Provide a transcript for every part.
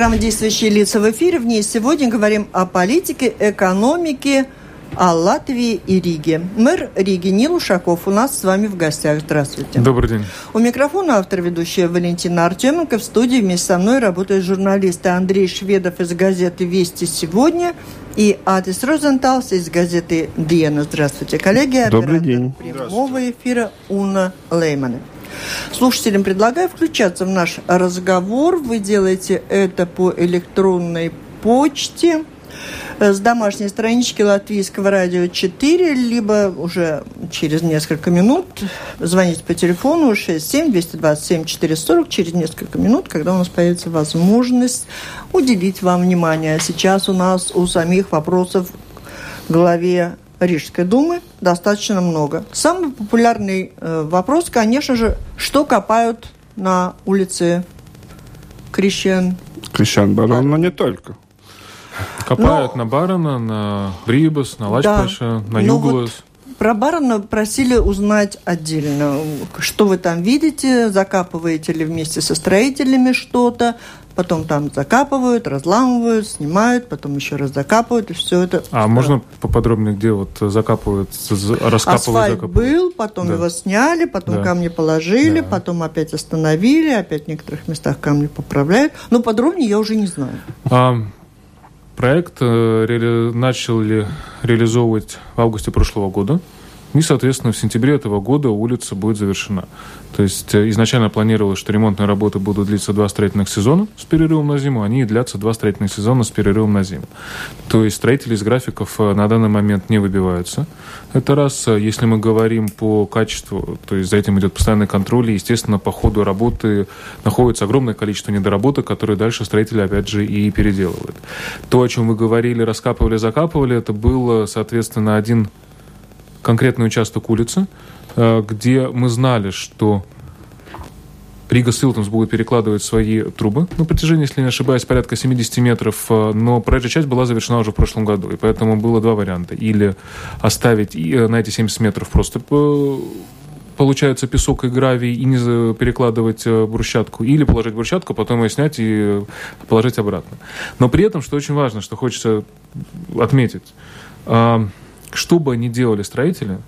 Программа «Действующие лица» в эфире. В ней сегодня говорим о политике, экономике, о Латвии и Риге. Мэр Риги Нил Ушаков у нас с вами в гостях. Здравствуйте. Добрый день. У микрофона автор ведущая Валентина Артеменко. В студии вместе со мной работают журналисты Андрей Шведов из газеты «Вести сегодня» и Атис Розенталс из газеты «Диена». Здравствуйте, коллеги. Добрый день. прямого эфира Уна Леймана. Слушателям предлагаю включаться в наш разговор. Вы делаете это по электронной почте с домашней странички Латвийского радио 4, либо уже через несколько минут звоните по телефону 67 227 440 через несколько минут, когда у нас появится возможность уделить вам внимание. Сейчас у нас у самих вопросов главе Рижской думы достаточно много. Самый популярный э, вопрос, конечно же, что копают на улице Крещен? Крещен Барон, но не только. Копают но... на Барона, на Брибас, на Лачпаша, да. на Юглас. Вот про Барона просили узнать отдельно. Что вы там видите? Закапываете ли вместе со строителями что-то? Потом там закапывают, разламывают, снимают, потом еще раз закапывают, и все это. А можно поподробнее, где вот закапывают, раскапывают? Асфальт закапывают? был, потом да. его сняли, потом да. камни положили, да. потом опять остановили, опять в некоторых местах камни поправляют. Но подробнее я уже не знаю. А, Проект э, ре- начали реализовывать в августе прошлого года. И, соответственно, в сентябре этого года улица будет завершена. То есть э, изначально планировалось, что ремонтные работы будут длиться два строительных сезона с перерывом на зиму, они и длятся два строительных сезона с перерывом на зиму. То есть строители из графиков э, на данный момент не выбиваются. Это раз. Если мы говорим по качеству, то есть за этим идет постоянный контроль, и, естественно, по ходу работы находится огромное количество недоработок, которые дальше строители, опять же, и переделывают. То, о чем вы говорили, раскапывали, закапывали, это был, соответственно, один конкретный участок улицы, э, где мы знали, что Рига Силтонс будет перекладывать свои трубы на протяжении, если не ошибаюсь, порядка 70 метров, э, но проезжая часть была завершена уже в прошлом году, и поэтому было два варианта. Или оставить э, на эти 70 метров просто получается песок и гравий и не перекладывать брусчатку, или положить брусчатку, потом ее снять и положить обратно. Но при этом, что очень важно, что хочется отметить, что бы они делали строители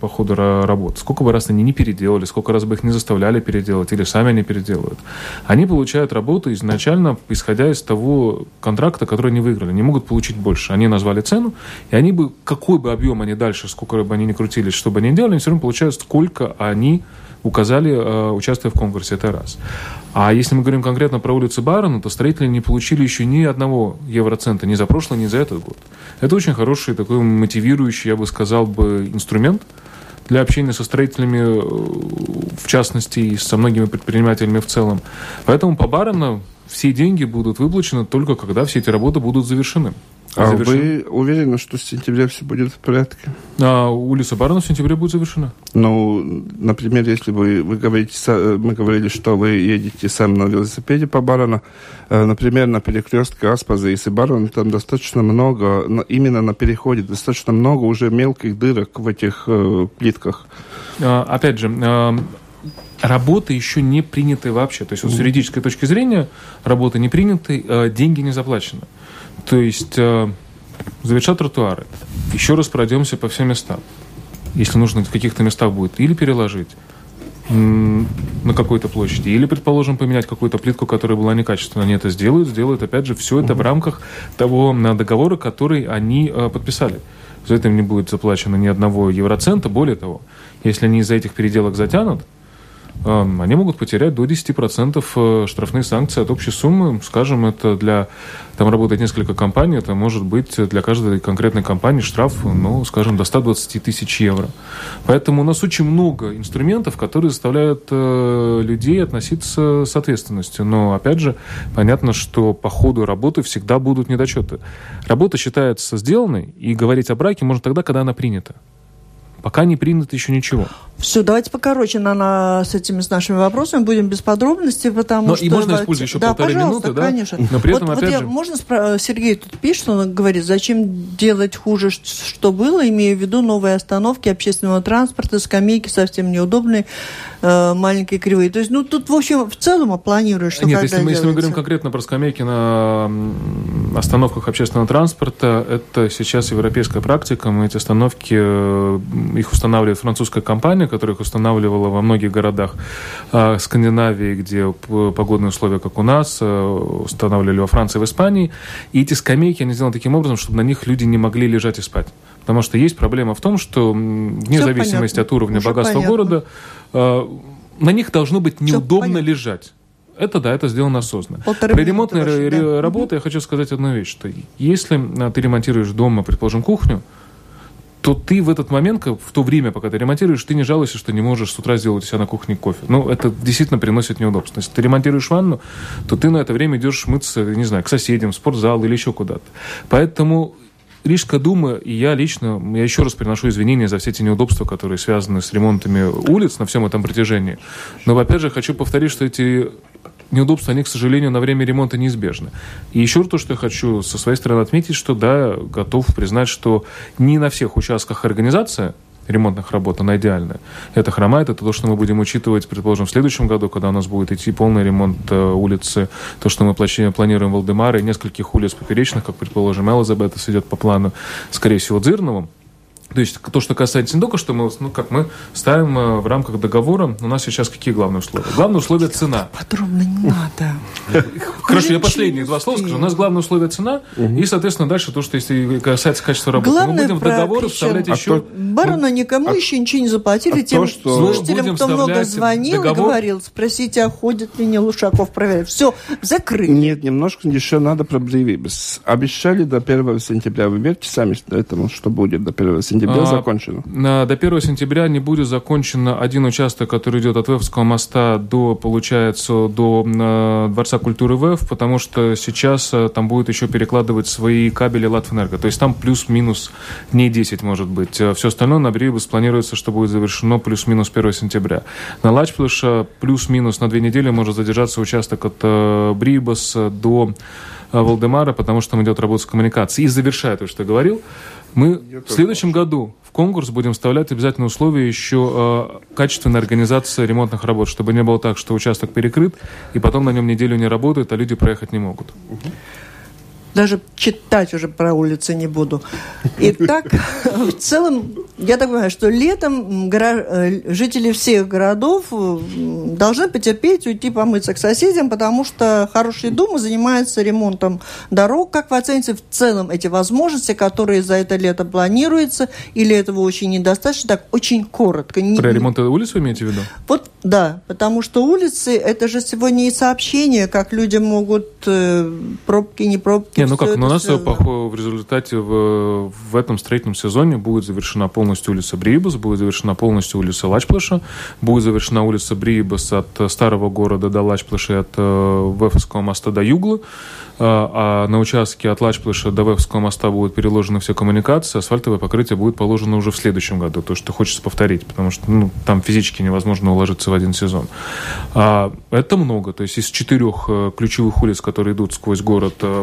по ходу работы, сколько бы раз они не переделали, сколько раз бы их не заставляли переделать, или сами они переделывают, они получают работу изначально, исходя из того контракта, который они выиграли. Они могут получить больше. Они назвали цену, и они бы, какой бы объем они дальше, сколько бы они ни крутились, что бы они ни делали, они все равно получают, сколько они указали, э, участвуя в конкурсе. Это раз. А если мы говорим конкретно про улицу Барона, то строители не получили еще ни одного евроцента ни за прошлый, ни за этот год. Это очень хороший такой мотивирующий, я бы сказал бы, инструмент для общения со строителями, э, в частности, и со многими предпринимателями в целом. Поэтому по Барону все деньги будут выплачены только когда все эти работы будут завершены. А завершен. вы уверены, что в сентябре все будет в порядке? А улица Барона в сентябре будет завершена. Ну, например, если вы, вы говорите, мы говорили, что вы едете сам на велосипеде по Барону, э, например, на перекрестке Аспаза и Барона, там достаточно много, именно на переходе, достаточно много уже мелких дырок в этих э, плитках. А, опять же, а, работы еще не приняты вообще. То есть вот с юридической точки зрения работы не приняты, э, деньги не заплачены. То есть э, завершат тротуары. Еще раз пройдемся по всем местам. Если нужно в каких-то местах будет или переложить на какой-то площади, или, предположим, поменять какую-то плитку, которая была некачественная. Они это сделают, сделают, опять же, все это в рамках того договора, который они э, подписали. За это им не будет заплачено ни одного евроцента. Более того, если они из-за этих переделок затянут, они могут потерять до 10% э, штрафные санкции от общей суммы. Скажем, это для... Там работает несколько компаний, это может быть для каждой конкретной компании штраф, ну, скажем, до 120 тысяч евро. Поэтому у нас очень много инструментов, которые заставляют э, людей относиться с ответственностью. Но, опять же, понятно, что по ходу работы всегда будут недочеты. Работа считается сделанной, и говорить о браке можно тогда, когда она принята. Пока не принято еще ничего. Все, давайте покороче на, на, с этими с нашими вопросами будем без подробностей, потому Но что... И можно использовать еще да, полторы минуты, да? конечно. Но при этом, вот, опять вот же... я, можно спро... Сергей тут пишет, он говорит, зачем делать хуже, что было, имея в виду новые остановки общественного транспорта, скамейки совсем неудобные, э, маленькие кривые. То есть, ну, тут, в общем, в целом планируешь, что Нет, если мы, если мы говорим конкретно про скамейки на остановках общественного транспорта, это сейчас европейская практика. Мы эти остановки, э, их устанавливает французская компания, которая их устанавливала во многих городах э, Скандинавии, где погодные условия, как у нас, э, устанавливали во Франции в Испании. И эти скамейки, они сделаны таким образом, чтобы на них люди не могли лежать и спать. Потому что есть проблема в том, что вне Всё зависимости понятно. от уровня Уже богатства понятно. города, э, на них должно быть неудобно понятно. лежать. Это да, это сделано осознанно. Полторы При минуты ремонтной ваши, да. работе я хочу сказать одну вещь, что если а, ты ремонтируешь дома, предположим, кухню, то ты в этот момент, в то время, пока ты ремонтируешь, ты не жалуешься, что не можешь с утра сделать у себя на кухне кофе. Ну, это действительно приносит неудобства. Если ты ремонтируешь ванну, то ты на это время идешь мыться, не знаю, к соседям, в спортзал или еще куда-то. Поэтому Рижская дума, и я лично, я еще раз приношу извинения за все эти неудобства, которые связаны с ремонтами улиц на всем этом протяжении. Но, опять же, хочу повторить, что эти неудобства, они, к сожалению, на время ремонта неизбежны. И еще то, что я хочу со своей стороны отметить, что да, готов признать, что не на всех участках организация ремонтных работ, она идеальная. Это хромает, это то, что мы будем учитывать, предположим, в следующем году, когда у нас будет идти полный ремонт э, улицы, то, что мы планируем Валдемара и нескольких улиц поперечных, как, предположим, Элизабет, идет по плану, скорее всего, Дзырновым. То есть то, что касается только, что мы, ну, как мы ставим э, в рамках договора, у нас сейчас какие главные условия? Главное условие – цена. Подробно не надо. Хорошо, я последние два слова скажу. У нас главное условие цена, и, соответственно, дальше то, что если касается качества работы. Главное, мы будем в про- договор вставлять А еще... Барона никому а- еще ничего не заплатили, а тем слушателям, кто много звонил и говорил, спросите, а ходит ли не Лушаков проверять. Все, закрыли. Нет, немножко еще надо про. Обещали до 1 сентября. Вы верите сами этому, что будет до 1 сентября А, закончено? На- До 1 сентября не будет закончен один участок, который идет от Вевского моста до, получается, до э, Дворца культуры ВЭФ, потому что сейчас э, там будет еще перекладывать свои кабели Латвэнерго. То есть там плюс-минус дней 10, может быть. Все остальное на Брибус планируется, что будет завершено плюс-минус 1 сентября. На Лачплыша плюс-минус на две недели может задержаться участок от э, Брибуса до э, Валдемара, потому что там идет работа с коммуникацией. И завершая то, что я говорил, мы в следующем году в конкурс будем вставлять обязательные условия еще э, качественной организации ремонтных работ, чтобы не было так, что участок перекрыт, и потом на нем неделю не работает, а люди проехать не могут. Даже читать уже про улицы не буду. Итак, в целом, я так понимаю, что летом э, жители всех городов э, должны потерпеть, уйти помыться к соседям, потому что хорошие думы занимаются ремонтом дорог. Как вы оцените в целом эти возможности, которые за это лето планируются, или этого очень недостаточно? Так, очень коротко. Про ремонт улиц вы имеете в виду? Вот да, потому что улицы это же сегодня и сообщение, как люди могут э, пробки, не пробки. Не, ну как, ну у нас связано. по- в результате в, в этом строительном сезоне будет завершена полностью улица Брибас, будет завершена полностью улица Лачплаша, будет завершена улица Брибас от э, старого города до Лачплаша от э, Вефовского моста до Юглы. А а на участке от Лачплыша до Вевского моста будут переложены все коммуникации, асфальтовое покрытие будет положено уже в следующем году, то, что хочется повторить, потому что ну, там физически невозможно уложиться в один сезон. А, это много, то есть из четырех э, ключевых улиц, которые идут сквозь город э,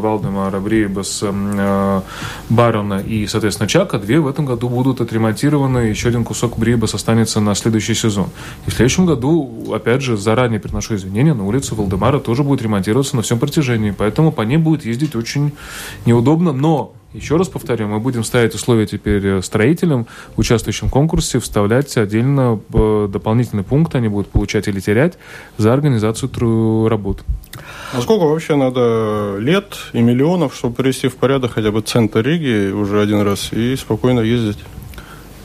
Валдемара, Брибас, э, Барона и, соответственно, Чака, две в этом году будут отремонтированы, еще один кусок Брибас останется на следующий сезон. И в следующем году, опять же, заранее приношу извинения, на улице Валдемара тоже будет ремонтироваться на всем протяжении, поэтому по ней будет ездить очень неудобно, но еще раз повторю, мы будем ставить условия теперь э, строителям, участвующим в конкурсе, вставлять отдельно э, дополнительный пункт, они будут получать или терять за организацию работ. А сколько вообще надо лет и миллионов, чтобы привести в порядок хотя бы центр Риги уже один раз и спокойно ездить?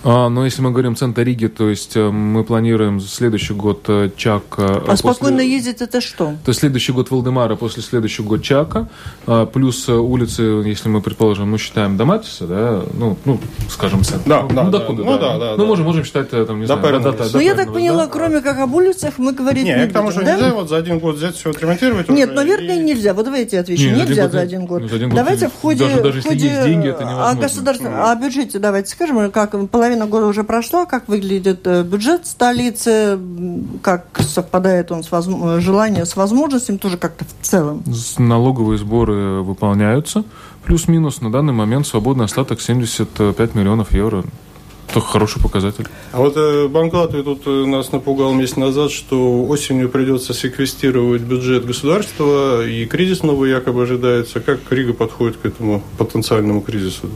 А, но если мы говорим центр Риги, то есть э, мы планируем следующий год э, Чак... э, А после- спокойно ездить это что? То есть следующий год Валдемара, после следующего год Чака, а, плюс улицы, если мы предположим, мы считаем Доматиса, да, ну, ну, скажем, центр. Да, ну, да, да. докуда, Ну, да, да, Ну, да. можем, можем считать, там, не До знаю, до- до- Ну, до я так поняла, да. кроме как об улицах мы говорить Не, не, к тому, что да? нельзя вот за один год взять все отремонтировать. Нет, уже ну, вернее, и- нельзя. Вот давайте я отвечу. Не, за один нельзя за один год. ну, за один год давайте в ходе, даже- даже в если ходе есть деньги, это о невозможно. государственном- о бюджете давайте скажем, как половина половина года уже прошла. Как выглядит э, бюджет столицы? Как совпадает он с воз... желанием, с возможностями? Тоже как-то в целом. Налоговые сборы выполняются. Плюс-минус на данный момент свободный остаток 75 миллионов евро. Это хороший показатель. А вот э, Банк Латвии тут э, нас напугал месяц назад, что осенью придется секвестировать бюджет государства, и кризис новый якобы ожидается. Как Рига подходит к этому потенциальному кризису?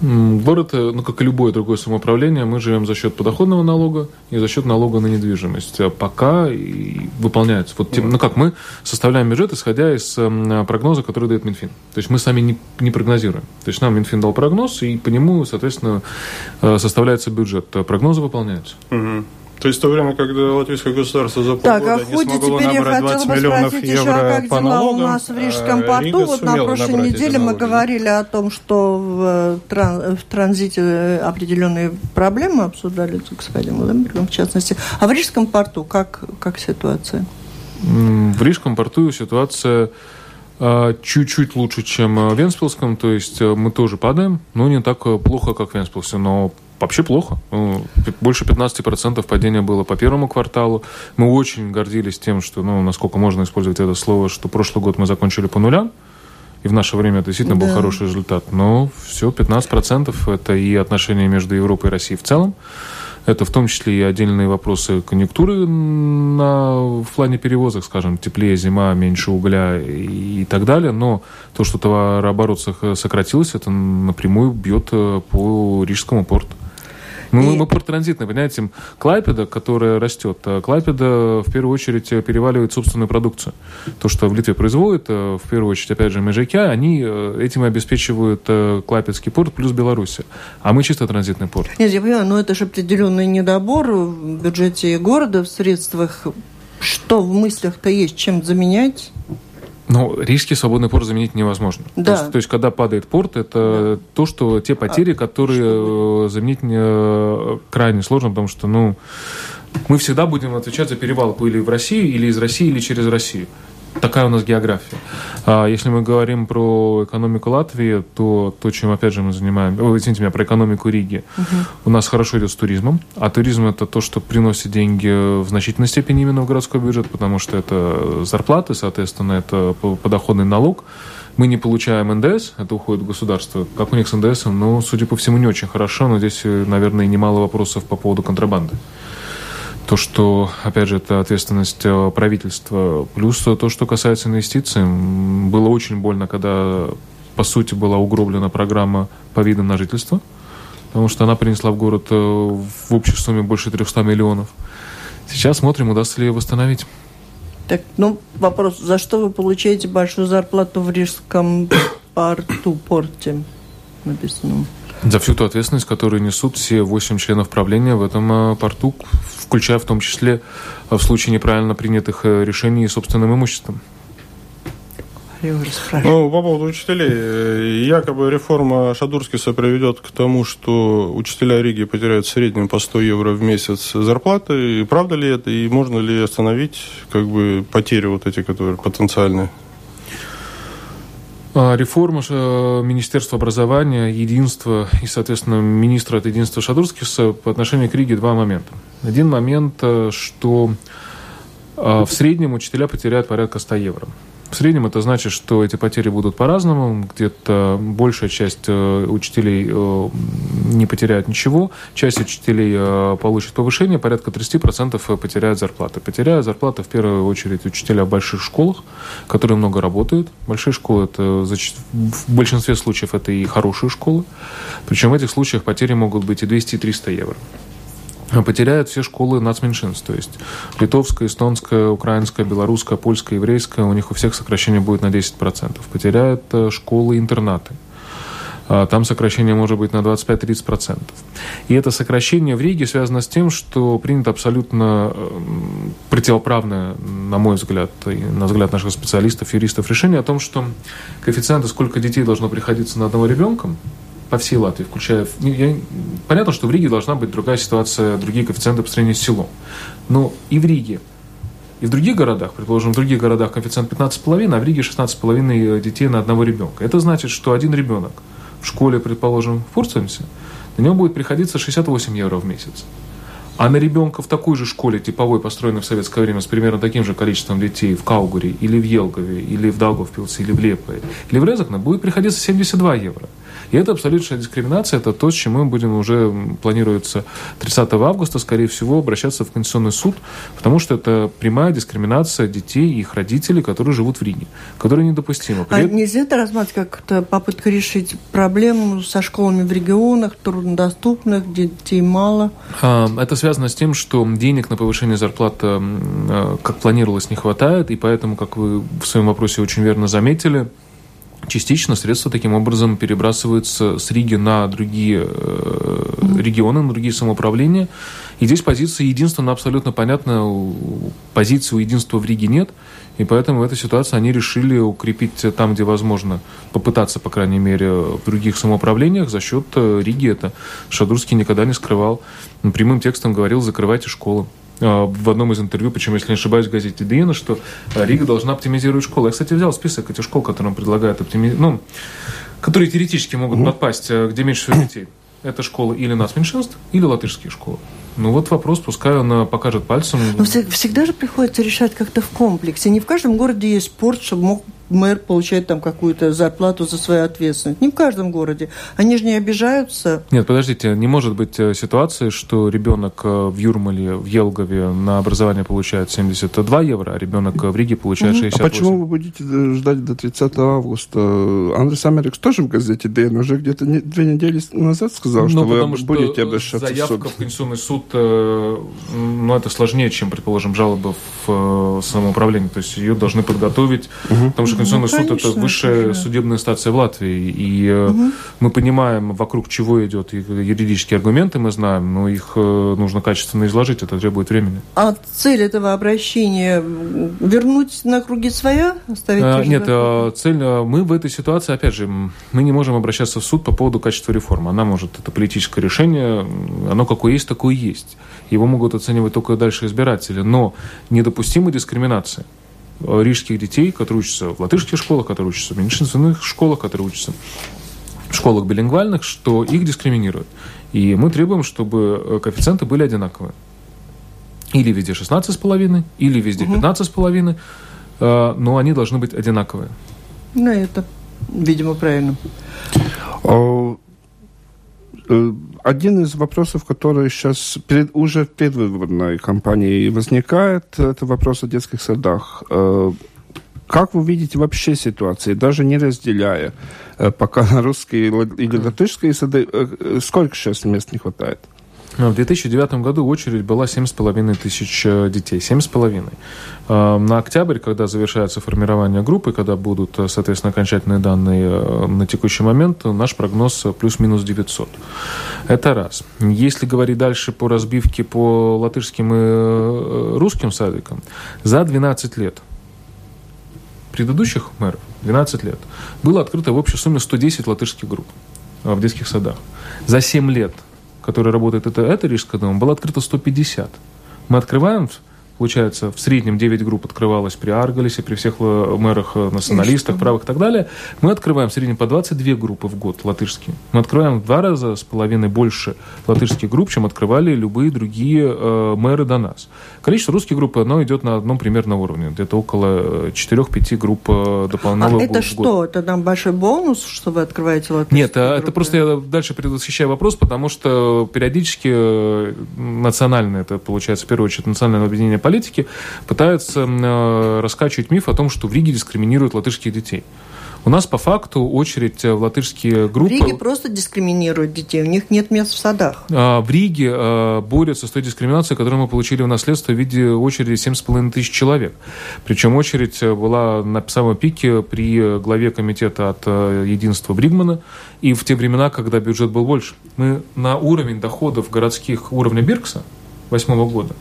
Город, э, ну, как и любое другое самоуправление, мы живем за счет подоходного налога и за счет налога на недвижимость. А пока и выполняется. Вот, тем, ну как, мы составляем бюджет, исходя из э, прогноза, который дает Минфин. То есть мы сами не, не прогнозируем. То есть нам Минфин дал прогноз, и по нему, соответственно, э, составляется бюджет. Прогнозы выполняются. Угу. То есть в то время, когда латвийское государство за полгода так, а не смогло набрать 20 миллионов евро еще, а как по налогам, у нас в Рижском порту? Рига вот на прошлой неделе мы говорили о том, что в, тран, в транзите определенные проблемы обсуждали с господином Лембергом, в частности. А в Рижском порту как, как ситуация? В Рижском порту ситуация чуть-чуть лучше, чем в Венспилском, то есть э, мы тоже падаем, но не так э, плохо, как в Венспилсе, но вообще плохо. Ну, больше 15% падения было по первому кварталу. Мы очень гордились тем, что, ну, насколько можно использовать это слово, что прошлый год мы закончили по нулям. И в наше время это действительно да. был хороший результат. Но все, 15% это и отношения между Европой и Россией в целом. Это в том числе и отдельные вопросы конъюнктуры на, в плане перевозок, скажем, теплее зима, меньше угля и, и так далее. Но то, что товарооборот сократился, это напрямую бьет э, по Рижскому порту. Мы, и... мы порт-транзитный, понимаете, Клайпеда, которая растет, а Клайпеда в первую очередь переваливает собственную продукцию. То, что в Литве производит, э, в первую очередь, опять же, Межаки, они э, этим обеспечивают э, Клайпедский порт плюс Беларусь. А мы чисто транзитный порт. Нет, я понимаю, но это же определенный недобор в бюджете города, в средствах. Что в мыслях-то есть, чем заменять? Ну, рижский свободный порт заменить невозможно. Да. То, есть, то есть, когда падает порт, это да. то, что те потери, а, которые что заменить э, крайне сложно, потому что, ну, мы всегда будем отвечать за перевалку или в Россию, или из России, или через Россию такая у нас география. А если мы говорим про экономику Латвии, то то, чем опять же мы занимаем, о, извините меня, про экономику Риги, угу. у нас хорошо идет с туризмом, а туризм это то, что приносит деньги в значительной степени именно в городской бюджет, потому что это зарплаты, соответственно, это подоходный налог. Мы не получаем НДС, это уходит в государство. Как у них с НДС? Ну, судя по всему, не очень хорошо, но здесь, наверное, немало вопросов по поводу контрабанды то, что, опять же, это ответственность э, правительства, плюс то, что касается инвестиций, было очень больно, когда, по сути, была угроблена программа по видам на жительство, потому что она принесла в город э, в общей сумме больше 300 миллионов. Сейчас смотрим, удастся ли ее восстановить. Так, ну, вопрос, за что вы получаете большую зарплату в Рижском порту, порте написано? За всю ту ответственность, которую несут все восемь членов правления в этом э, порту, включая в том числе э, в случае неправильно принятых э, решений собственным имуществом. Ну, по поводу учителей. Якобы реформа Шадурскиса приведет к тому, что учителя Риги потеряют в среднем по 100 евро в месяц зарплаты. И правда ли это? И можно ли остановить как бы, потери вот эти, которые потенциальные? А, реформа э, Министерства образования, единства и, соответственно, министра от единства Шадурскиса по отношению к Риге два момента. Один момент, э, что а, в среднем учителя потеряют порядка 100 евро. В среднем это значит, что эти потери будут по-разному. Где-то большая часть э, учителей э, не потеряет ничего, часть учителей э, получит повышение, порядка 30% потеряют зарплаты. Потеряют зарплаты в первую очередь учителя в больших школах, которые много работают. Большие школы это в большинстве случаев это и хорошие школы. Причем в этих случаях потери могут быть и 200, и 300 евро потеряют все школы нацменьшинств, то есть литовская, эстонская, украинская, белорусская, польская, еврейская, у них у всех сокращение будет на 10%. Потеряют э, школы-интернаты. А, там сокращение может быть на 25-30%. И это сокращение в Риге связано с тем, что принято абсолютно э, противоправное, на мой взгляд, и на взгляд наших специалистов, юристов, решение о том, что коэффициенты, сколько детей должно приходиться на одного ребенка, по всей Латвии, включая... Я, понятно, что в Риге должна быть другая ситуация, другие коэффициенты по сравнению с селом. Но и в Риге, и в других городах, предположим, в других городах коэффициент 15,5, а в Риге 16,5 детей на одного ребенка. Это значит, что один ребенок в школе, предположим, в Фурцемсе, на него будет приходиться 68 евро в месяц. А на ребенка в такой же школе, типовой, построенной в советское время, с примерно таким же количеством детей в Каугуре, или в Елгове, или в Даугавпилсе, или в Лепое, или в Резакне, будет приходиться 72 евро. И это абсолютная дискриминация, это то, с чем мы будем уже, планируется 30 августа, скорее всего, обращаться в Конституционный суд, потому что это прямая дискриминация детей и их родителей, которые живут в Риге, которая недопустима. При... А нельзя это рассматривать как попытка решить проблему со школами в регионах, труднодоступных, где детей мало? А, это связано с тем, что денег на повышение зарплаты, а, как планировалось, не хватает, и поэтому, как вы в своем вопросе очень верно заметили, частично средства таким образом перебрасываются с Риги на другие э, регионы, на другие самоуправления. И здесь позиция единства, она абсолютно понятна. Позиции у единства в Риге нет. И поэтому в этой ситуации они решили укрепить там, где возможно, попытаться, по крайней мере, в других самоуправлениях за счет э, Риги. Это Шадурский никогда не скрывал. Прямым текстом говорил, закрывайте школы. А, в одном из интервью, причем, если не ошибаюсь, в газете Диена, что а, Рига должна оптимизировать школы. Я, кстати, взял список этих школ, которые он предлагает оптимизировать, ну, которые теоретически могут угу. подпасть, а, где меньше всего детей. Это школы или нас меньшинств, или латышские школы. Ну вот вопрос, пускай он покажет пальцем. Но всегда же приходится решать как-то в комплексе. Не в каждом городе есть спорт, чтобы мог мэр получает там какую-то зарплату за свою ответственность. Не в каждом городе. Они же не обижаются. Нет, подождите, не может быть э, ситуации, что ребенок э, в Юрмале, в Елгове на образование получает 72 евро, а ребенок в Риге получает 68. А почему вы будете ждать до 30 августа? Андрей Америкс тоже в газете ДН уже где-то две недели назад сказал, ну, что вы будете обращаться заявка в суд. в Конституционный суд, э, ну, это сложнее, чем, предположим, жалобы в самоуправление. То есть ее должны подготовить, угу. потому что Конституционный ну, конечно, суд это высшая конечно. судебная инстанция в Латвии, и угу. мы понимаем, вокруг чего идет юридические аргументы, мы знаем, но их э, нужно качественно изложить, это требует времени. А цель этого обращения вернуть на круги своя, оставить? А, нет, а, цель мы в этой ситуации, опять же, мы не можем обращаться в суд по поводу качества реформы. Она может это политическое решение, оно какое есть, такое есть. Его могут оценивать только дальше избиратели, но недопустима дискриминация. Э, рижских детей, которые учатся в латышских школах, которые учатся в меньшинственных школах, которые учатся в школах билингвальных, что их дискриминируют. И мы требуем, чтобы э, коэффициенты были одинаковые. Или везде 16,5, или везде 15,5, э, но они должны быть одинаковые. Ну, это, видимо, правильно. Один из вопросов, который сейчас перед, уже в предвыборной кампании возникает, это вопрос о детских садах. Э, как вы видите вообще ситуацию, даже не разделяя э, пока русские или латышские сады, э, сколько сейчас мест не хватает? В 2009 году очередь была 7,5 тысяч э, детей. 7,5. Э, на октябрь, когда завершается формирование группы, когда будут, э, соответственно, окончательные данные на текущий момент, наш прогноз плюс-минус 900. Это раз. Если говорить дальше по разбивке по латышским и русским садикам, за 12 лет предыдущих мэров, 12 лет, было открыто в общей сумме 110 латышских групп в детских садах. За 7 лет который работает, это, это Рижская дума, было открыто 150. Мы открываем Получается, в среднем 9 групп открывалось при Аргалисе, при всех э, мэрах, э, националистах, правых и так далее. Мы открываем в среднем по 22 группы в год латышские. Мы открываем в два раза с половиной больше латышских групп, чем открывали любые другие э, мэры до нас. Количество русских групп, оно идет на одном примерно уровне. Где-то около 4-5 э, групп дополнительного А это что? Это там большой бонус, что вы открываете латышские Нет, группы? это просто я дальше предвосхищаю вопрос, потому что периодически национальное, это получается в первую очередь национальное объединение политики пытаются э, раскачивать миф о том, что в Риге дискриминируют латышских детей. У нас по факту очередь в латышские группы... В Риге просто дискриминируют детей, у них нет мест в садах. А, в Риге а, борются с той дискриминацией, которую мы получили в наследство в виде очереди 7,5 тысяч человек. Причем очередь была на самом пике при главе комитета от э, единства Бригмана и в те времена, когда бюджет был больше. Мы на уровень доходов городских уровня Биркса 2008 года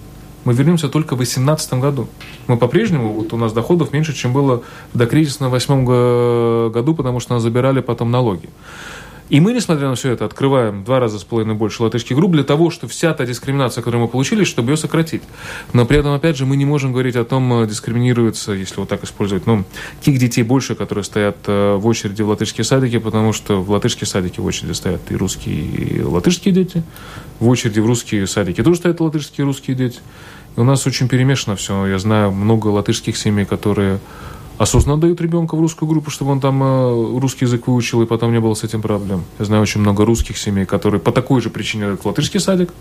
мы вернемся только в 2018 году. Мы по-прежнему, вот у нас доходов меньше, чем было в докризисном восьмом году, потому что нас забирали потом налоги. И мы, несмотря на все это, открываем два раза с половиной больше латышских групп для того, чтобы вся та дискриминация, которую мы получили, чтобы ее сократить. Но при этом, опять же, мы не можем говорить о том, э, дискриминируется, если вот так использовать, ну, тех детей больше, которые стоят э, в очереди в латышские садики, потому что в латышские садики в очереди стоят и русские, и латышские дети. В очереди в русские садики тоже стоят латышские и русские дети. И у нас очень перемешано все. Я знаю много латышских семей, которые осознанно дают ребенка в русскую группу, чтобы он там э, русский язык выучил, и потом не было с этим проблем. Я знаю очень много русских семей, которые по такой же причине в латышский садик,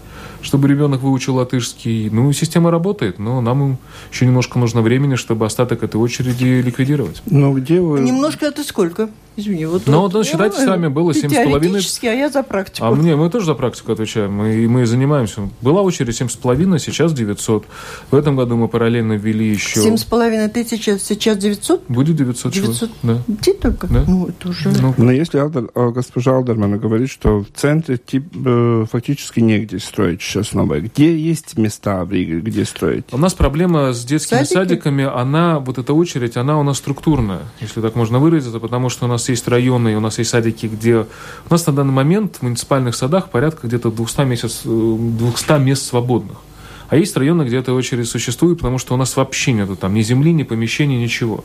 чтобы ребенок выучил латышский. Ну, система работает, но нам еще немножко нужно времени, чтобы остаток этой очереди ликвидировать. Ну, где вы... Немножко это сколько? Извини, вот... Ну, вот, вот считайте я, сами, было 7,5... а я за практику. А мне, мы тоже за практику отвечаем, мы, мы занимаемся. Была очередь 7,5, сейчас 900. В этом году мы параллельно ввели еще... 7,5 тысяч, сейчас 900? Будет 900, 900 человек. Да. Где только? Да. Ну, это уже... Ну, Но если Алдер, а, госпожа Алдерман говорит, что в центре тип, э, фактически негде строить сейчас новое, где есть места в Риге, где строить? У нас проблема с детскими Садики? садиками, она, вот эта очередь, она у нас структурная, если так можно выразиться, потому что у нас есть районы, у нас есть садики, где... У нас на данный момент в муниципальных садах порядка где-то 200, месяц, э, 200 мест свободных. А есть районы, где эта очередь существует, потому что у нас вообще нету там ни земли, ни помещений, ничего.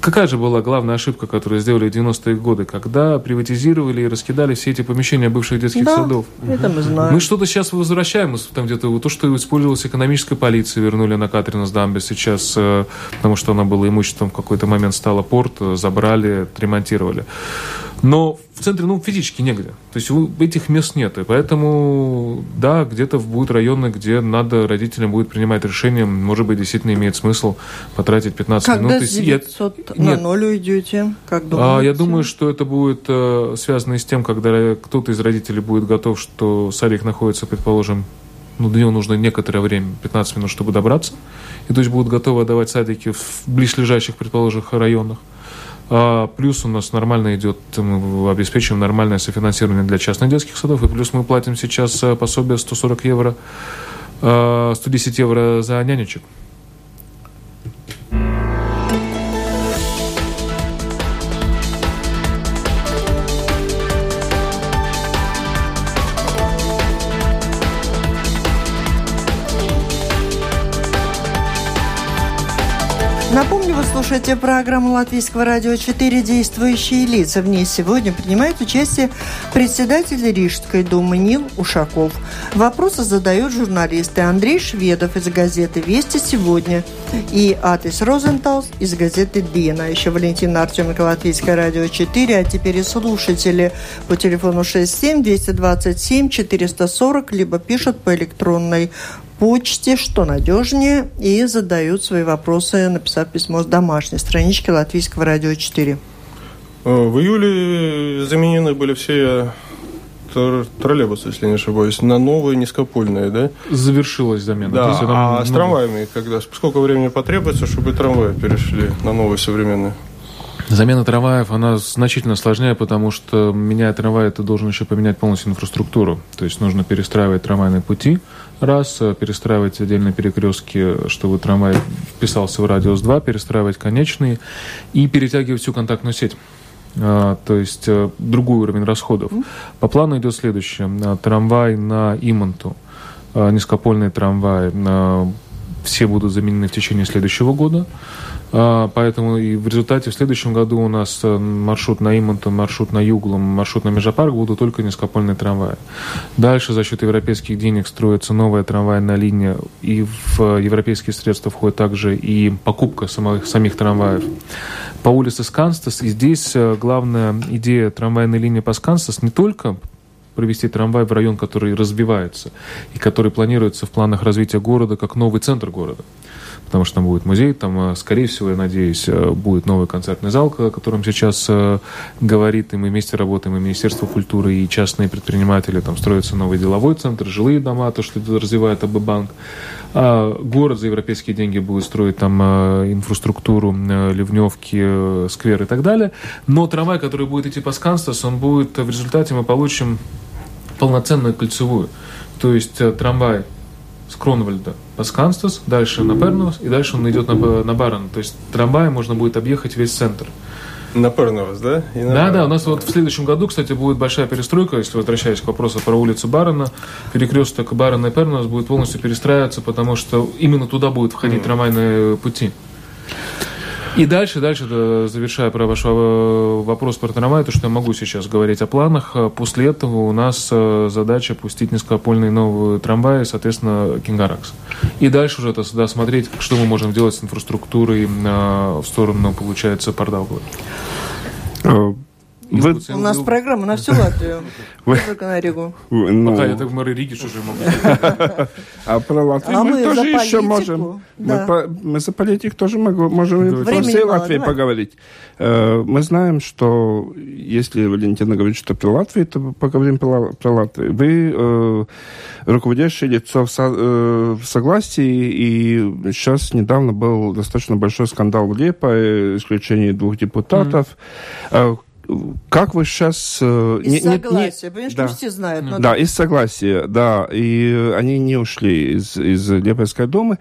Какая же была главная ошибка, которую сделали в 90-е годы, когда приватизировали и раскидали все эти помещения бывших детских Да, садов? это мы знаем. Мы что-то сейчас возвращаем, там где-то вот то, что использовалось экономической полицией, вернули на Катрина Дамбе сейчас, э, потому что она была имуществом, в какой-то момент стала порт, э, забрали, отремонтировали. Но в центре, ну, физически негде. То есть у- этих мест нет. И поэтому, да, где-то будут районы, где надо родителям будет принимать решение, может быть, действительно имеет смысл потратить 15 минут. Когда с есть я- 900 на ноль уйдете? Как а, думаете? я думаю, что это будет э, связано с тем, когда кто-то из родителей будет готов, что садик находится, предположим, ну, до него нужно некоторое время, 15 минут, чтобы добраться. И то есть будут готовы отдавать садики в близлежащих, предположим, районах. А, плюс у нас нормально идет, мы обеспечиваем нормальное софинансирование для частных детских садов. И плюс мы платим сейчас э, пособие 140 евро, э, 110 евро за нянечек. Слушаете программу Латвийского радио 4 «Действующие лица». В ней сегодня принимает участие председатель Рижской думы Нил Ушаков. Вопросы задают журналисты Андрей Шведов из газеты «Вести сегодня» и Атис Розенталс из газеты «Дина». Еще Валентина Артеменко, Латвийское радио 4, а теперь и слушатели по телефону 67-227-440, либо пишут по электронной почте, что надежнее, и задают свои вопросы, написав письмо с домашней странички Латвийского радио 4. Э, В июле заменены были все тр- троллейбусы, если не ошибаюсь, на новые низкопольные, да? Завершилась замена. То Да, есть а ну, с трамваями когда? Сколько времени потребуется, чтобы трамваи перешли на новые современные? Замена трамваев, она значительно сложнее, потому что, меняя трамвай, ты должен еще поменять полностью инфраструктуру. То есть нужно перестраивать трамвайные пути, раз, э, перестраивать отдельные перекрестки, чтобы трамвай вписался в радиус 2, перестраивать конечные и перетягивать всю контактную сеть. А, то есть э, другой уровень расходов. По плану идет следующее. А, Трамвай на Имонту, низкопольные трамваи, все будут заменены в течение следующего года. А, Поэтому и в результате в следующем году у нас э, маршрут на Имонту, маршрут на Юглом, маршрут на Межапарк будут только низкопольные трамваи. Дальше за счет европейских денег строится новая трамвайная линия, и в э, европейские средства входит также и покупка самих, самих трамваев. По улице Сканстас, и здесь э, главная идея трамвайной линии по Сканстас не только провести трамвай в район, который развивается и который планируется в планах развития города как новый центр города. Потому что там будет музей, там, э, скорее всего, я надеюсь, э, будет новый концертный зал, о котором сейчас э, говорит, и мы вместе работаем, и Министерство культуры, и частные предприниматели, там строится новый деловой центр, жилые дома, то, что развивает АБ-банк. А город за европейские деньги будет строить там инфраструктуру, ливневки, сквер и так далее. Но трамвай, который будет идти по Сканстас, он будет, в результате мы получим полноценную кольцевую. То есть э, трамвай с Кронвальда по Сканстас, дальше на Пернос, и дальше он идет на, на Барон. То есть трамваем можно будет объехать весь центр. Напарно вас, да? И да, да, у нас вот в следующем году, кстати, будет большая перестройка, если возвращаясь к вопросу про улицу Барона, перекресток Барона и нас будет полностью перестраиваться, потому что именно туда будут входить mm. трамвайные пути. И дальше, дальше, завершая про ваш э, вопрос про трамвай, то, что я могу сейчас говорить о планах, э, после этого у нас э, задача пустить низкопольный новый трамвай, соответственно, Кингаракс. И дальше уже тогда смотреть, что мы можем делать с инфраструктурой в сторону, получается, Пардаугла. Вы... У нас программа на всю Латвию. Вы... Только на Ригу. Ну... Пока я так в мэре Риги уже могу. А про Латвию а мы, мы тоже еще можем. Да. Мы, мы за политику тоже можем про всей Латвии поговорить. Э, мы знаем, что если Валентина говорит, что про Латвию, то поговорим про, про Латвию. Вы э, руководящее лицо в, со, э, в согласии, и сейчас недавно был достаточно большой скандал в Лепо, исключение двух депутатов. Mm-hmm как вы сейчас... Э, из не, согласия, не, понимаешь, да. все знают. Но... Да, из согласия, да. И они не ушли из, из Лепойской думы.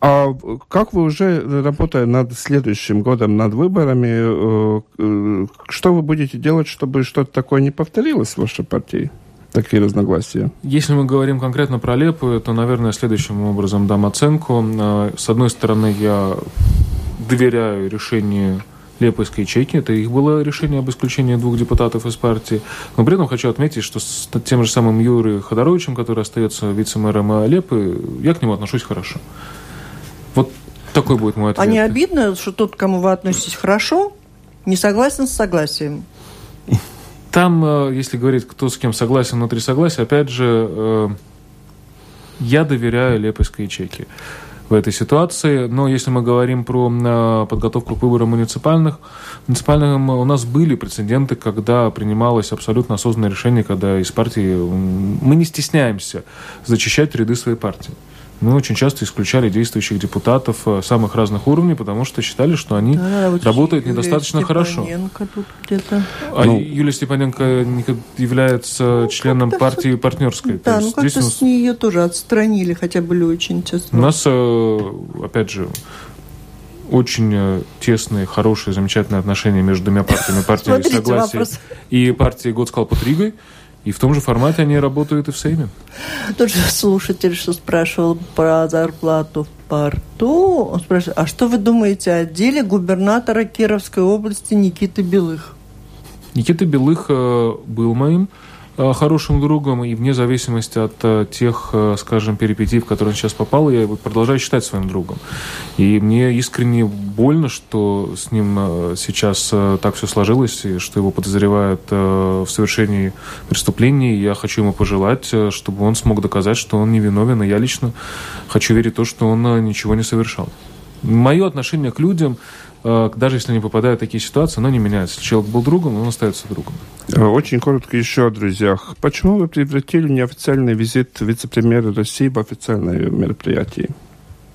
А как вы уже, работая над следующим годом, над выборами, э, э, что вы будете делать, чтобы что-то такое не повторилось в вашей партии? Такие разногласия. Если мы говорим конкретно про Лепу, то, наверное, следующим образом дам оценку. С одной стороны, я доверяю решению Лепойской ячейки. Это их было решение об исключении двух депутатов из партии. Но при этом хочу отметить, что с тем же самым Юрием Ходоровичем, который остается вице-мэром Лепы, я к нему отношусь хорошо. Вот такой будет мой ответ. А не обидно, что тот, к кому вы относитесь хорошо, не согласен с согласием? Там, э, если говорить, кто с кем согласен внутри согласия, опять же, э, я доверяю Лепойской ячейке в этой ситуации. Но если мы говорим про э, подготовку к выборам муниципальных, муниципальным у нас были прецеденты, когда принималось абсолютно осознанное решение, когда из партии мы не стесняемся зачищать ряды своей партии мы очень часто исключали действующих депутатов э, самых разных уровней, потому что считали, что они да, вот работают Юлия недостаточно хорошо. Тут а ну, Юлия Степаненко является ну, членом партии партнерской. Да, ну как-то нас... с нее тоже отстранили, хотя были очень честно. У нас, э, опять же, очень э, тесные, хорошие, замечательные отношения между двумя партиями. Партией Согласия и партией Годскал под Ригой. И в том же формате они работают и в Сейме. Тот же слушатель, что спрашивал про зарплату в порту, он спрашивает, а что вы думаете о деле губернатора Кировской области Никиты Белых? Никита Белых э, был моим хорошим другом, и вне зависимости от э, тех, э, скажем, перипетий, в которые он сейчас попал, я его продолжаю считать своим другом. И мне искренне больно, что с ним сейчас так все сложилось, и что его подозревают в совершении преступлений. Я хочу ему пожелать, чтобы он смог доказать, что он невиновен, и я лично хочу верить в то, что он ничего не совершал. Мое отношение к людям Э, даже если они попадают в такие ситуации, оно не меняется. Человек был другом, он остается другом. Э, очень коротко еще о друзьях. Почему вы превратили неофициальный визит вице-премьера России в официальное мероприятие?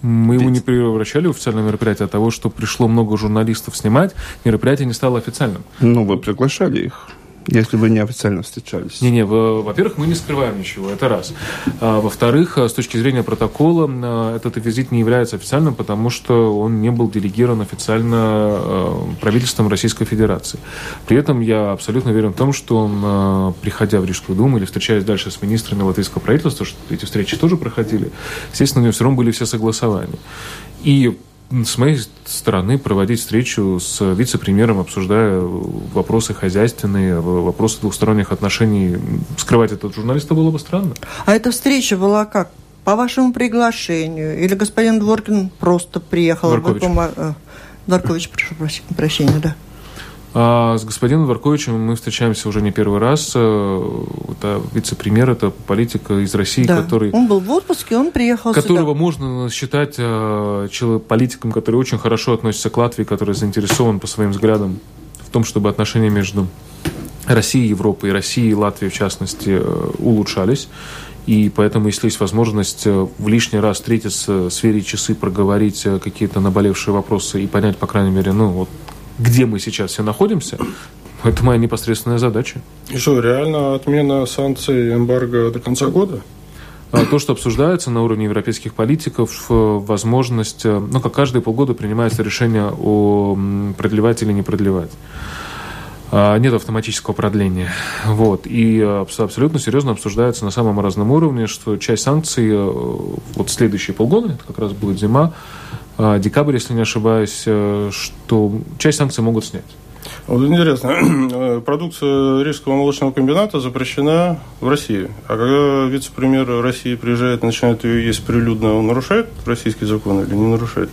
Мы его не превращали в официальное мероприятие, от того, что пришло много журналистов снимать, мероприятие не стало официальным. Ну, вы приглашали их. Если вы неофициально встречались. Не-не, во-первых, мы не скрываем ничего, это раз. А, во-вторых, с точки зрения протокола, а, этот визит не является официальным, потому что он не был делегирован официально а, правительством Российской Федерации. При этом я абсолютно уверен в том, что он, приходя в Рижскую думу или встречаясь дальше с министрами латвийского правительства, что эти встречи тоже проходили, естественно, у него все равно были все согласования. И с моей стороны проводить встречу с вице-премьером, обсуждая вопросы хозяйственные, вопросы двухсторонних отношений, скрывать это от журналиста было бы странно. А эта встреча была как? По вашему приглашению? Или господин Дворкин просто приехал? Дворкович. Э, Дворкович, прошу прощения, да. А с господином Варковичем мы встречаемся уже не первый раз. Э, это вице-премьер, это политик из России, да. который... Он был в отпуске, он приехал Которого сюда. можно считать э, политиком, который очень хорошо относится к Латвии, который заинтересован по своим взглядам в том, чтобы отношения между Россией, Европой, Россией и Латвией, в частности, э, улучшались. И поэтому, если есть возможность в лишний раз встретиться, сфере часы, проговорить какие-то наболевшие вопросы и понять, по крайней мере, ну, вот где мы сейчас все находимся, это моя непосредственная задача. И что, реально отмена санкций эмбарго до конца года? А, то, что обсуждается на уровне европейских политиков, возможность, ну, как каждые полгода принимается решение о продлевать или не продлевать. А, нет автоматического продления. Вот. И абсолютно серьезно обсуждается на самом разном уровне, что часть санкций, э, вот следующие полгода, это как раз будет зима, декабрь, если не ошибаюсь, э, что часть санкций могут снять. Вот интересно, продукция Рижского молочного комбината запрещена в России. А когда вице-премьер России приезжает и начинает ее есть прилюдно, он нарушает российский закон или не нарушает?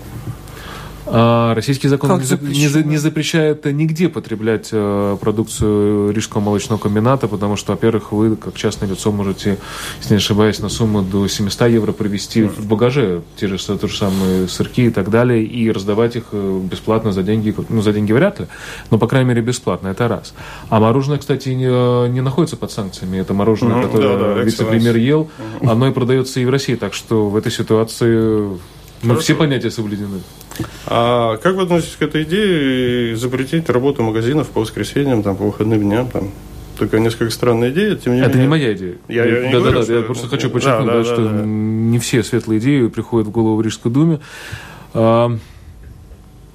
А российский закон не, не, не запрещает нигде потреблять э, продукцию Рижского молочного комбината, потому что, во-первых, вы, как частное лицо, можете, если не ошибаюсь, на сумму до 700 евро провести в багаже те же, те же самые сырки и так далее, и раздавать их э, бесплатно за деньги, ну, за деньги вряд ли, но, по крайней мере, бесплатно, это раз. А мороженое, кстати, не, не находится под санкциями. Это мороженое, mm, которое да, да, вице-премьер ел, mm. оно и продается и в России, так что в этой ситуации ну, все понятия соблюдены. А как вы относитесь к этой идее запретить работу магазинов по воскресеньям, там, по выходным дням? Там? Такая несколько странная идея, тем не Это менее... не моя идея. Я, я, я да, да, да, я просто хочу подчеркнуть, да, да, да, что да, да. не все светлые идеи приходят в голову в Рижской думе.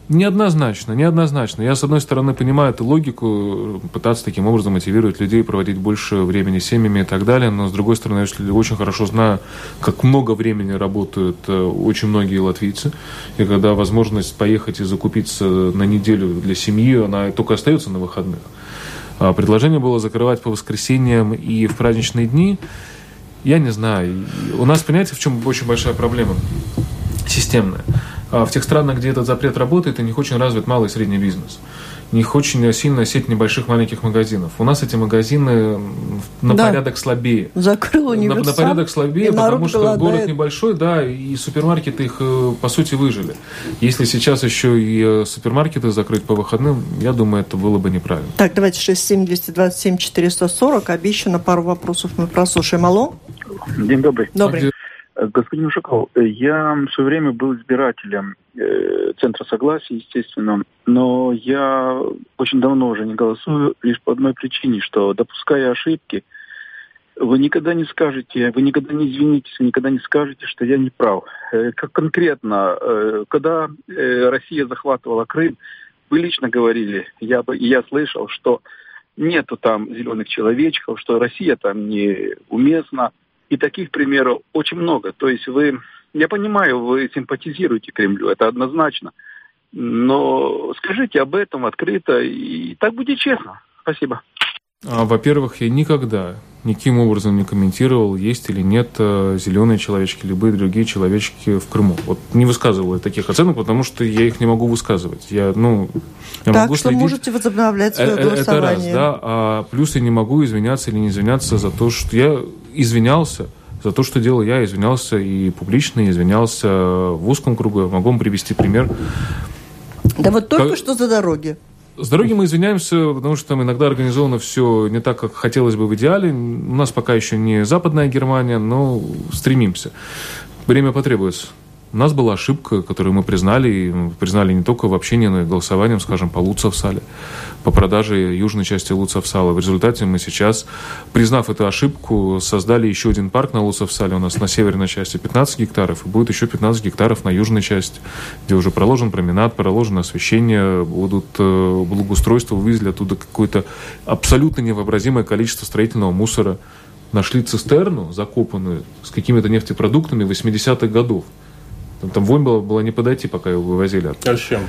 Неоднозначно, неоднозначно. Я, с одной стороны, понимаю эту логику, пытаться таким образом мотивировать людей, проводить больше времени с семьями и так далее, но, с другой стороны, если очень хорошо знаю, как много времени работают э, очень многие латвийцы, и когда возможность поехать и закупиться на неделю для семьи, она только остается на выходных. А предложение было закрывать по воскресеньям и в праздничные дни. Я не знаю. У нас, понимаете, в чем очень большая проблема? Системная. А в тех странах, где этот запрет работает, у них очень развит малый и средний бизнес. У них очень сильная сеть небольших маленьких магазинов. У нас эти магазины на да. порядок слабее. Закрыл универсам, на, на порядок слабее, потому что голодает. город небольшой, да, и супермаркеты их, э, по сути, выжили. Если сейчас еще и э, супермаркеты закрыть по выходным, я думаю, это было бы неправильно. Так, давайте 67-227-440. Обещано пару вопросов мы прослушаем. Алло? День добрый. Добрый. Господин Ушаков, я в свое время был избирателем э, Центра Согласия, естественно, но я очень давно уже не голосую лишь по одной причине, что допуская ошибки, вы никогда не скажете, вы никогда не извинитесь, вы никогда не скажете, что я не прав. Э, как конкретно, э, когда э, Россия захватывала Крым, вы лично говорили, я, я слышал, что нету там зеленых человечков, что Россия там не уместна. И таких примеров очень много. То есть вы, я понимаю, вы симпатизируете Кремлю, это однозначно. Но скажите об этом открыто, и так будет честно. Спасибо. А, во-первых, я никогда никаким образом не комментировал, есть или нет э, зеленые человечки, любые другие человечки в Крыму. Вот не высказывал я таких оценок, потому что я их не могу высказывать. Я, ну, я так могу что следить. можете возобновлять свое э, голосование. Это раз, да. А плюс я не могу извиняться или не извиняться за то, что я извинялся за то, что делал я, извинялся и публично, извинялся в узком кругу. Я могу вам привести пример. Да вот только как... что за дороги. С дороги мы извиняемся, потому что там иногда организовано все не так, как хотелось бы в идеале. У нас пока еще не западная Германия, но стремимся. Время потребуется. У нас была ошибка, которую мы признали, и признали не только в общении, но и голосованием, скажем, по Луцевсале, по продаже южной части Луцевсала. В результате мы сейчас, признав эту ошибку, создали еще один парк на Луцевсале. У нас на северной части 15 гектаров, и будет еще 15 гектаров на южной части, где уже проложен променад, проложено освещение, будут э, благоустройства, вывезли оттуда какое-то абсолютно невообразимое количество строительного мусора. Нашли цистерну, закопанную, с какими-то нефтепродуктами 80-х годов. Там, там вонь была, была не подойти, пока его вывозили. А с чем?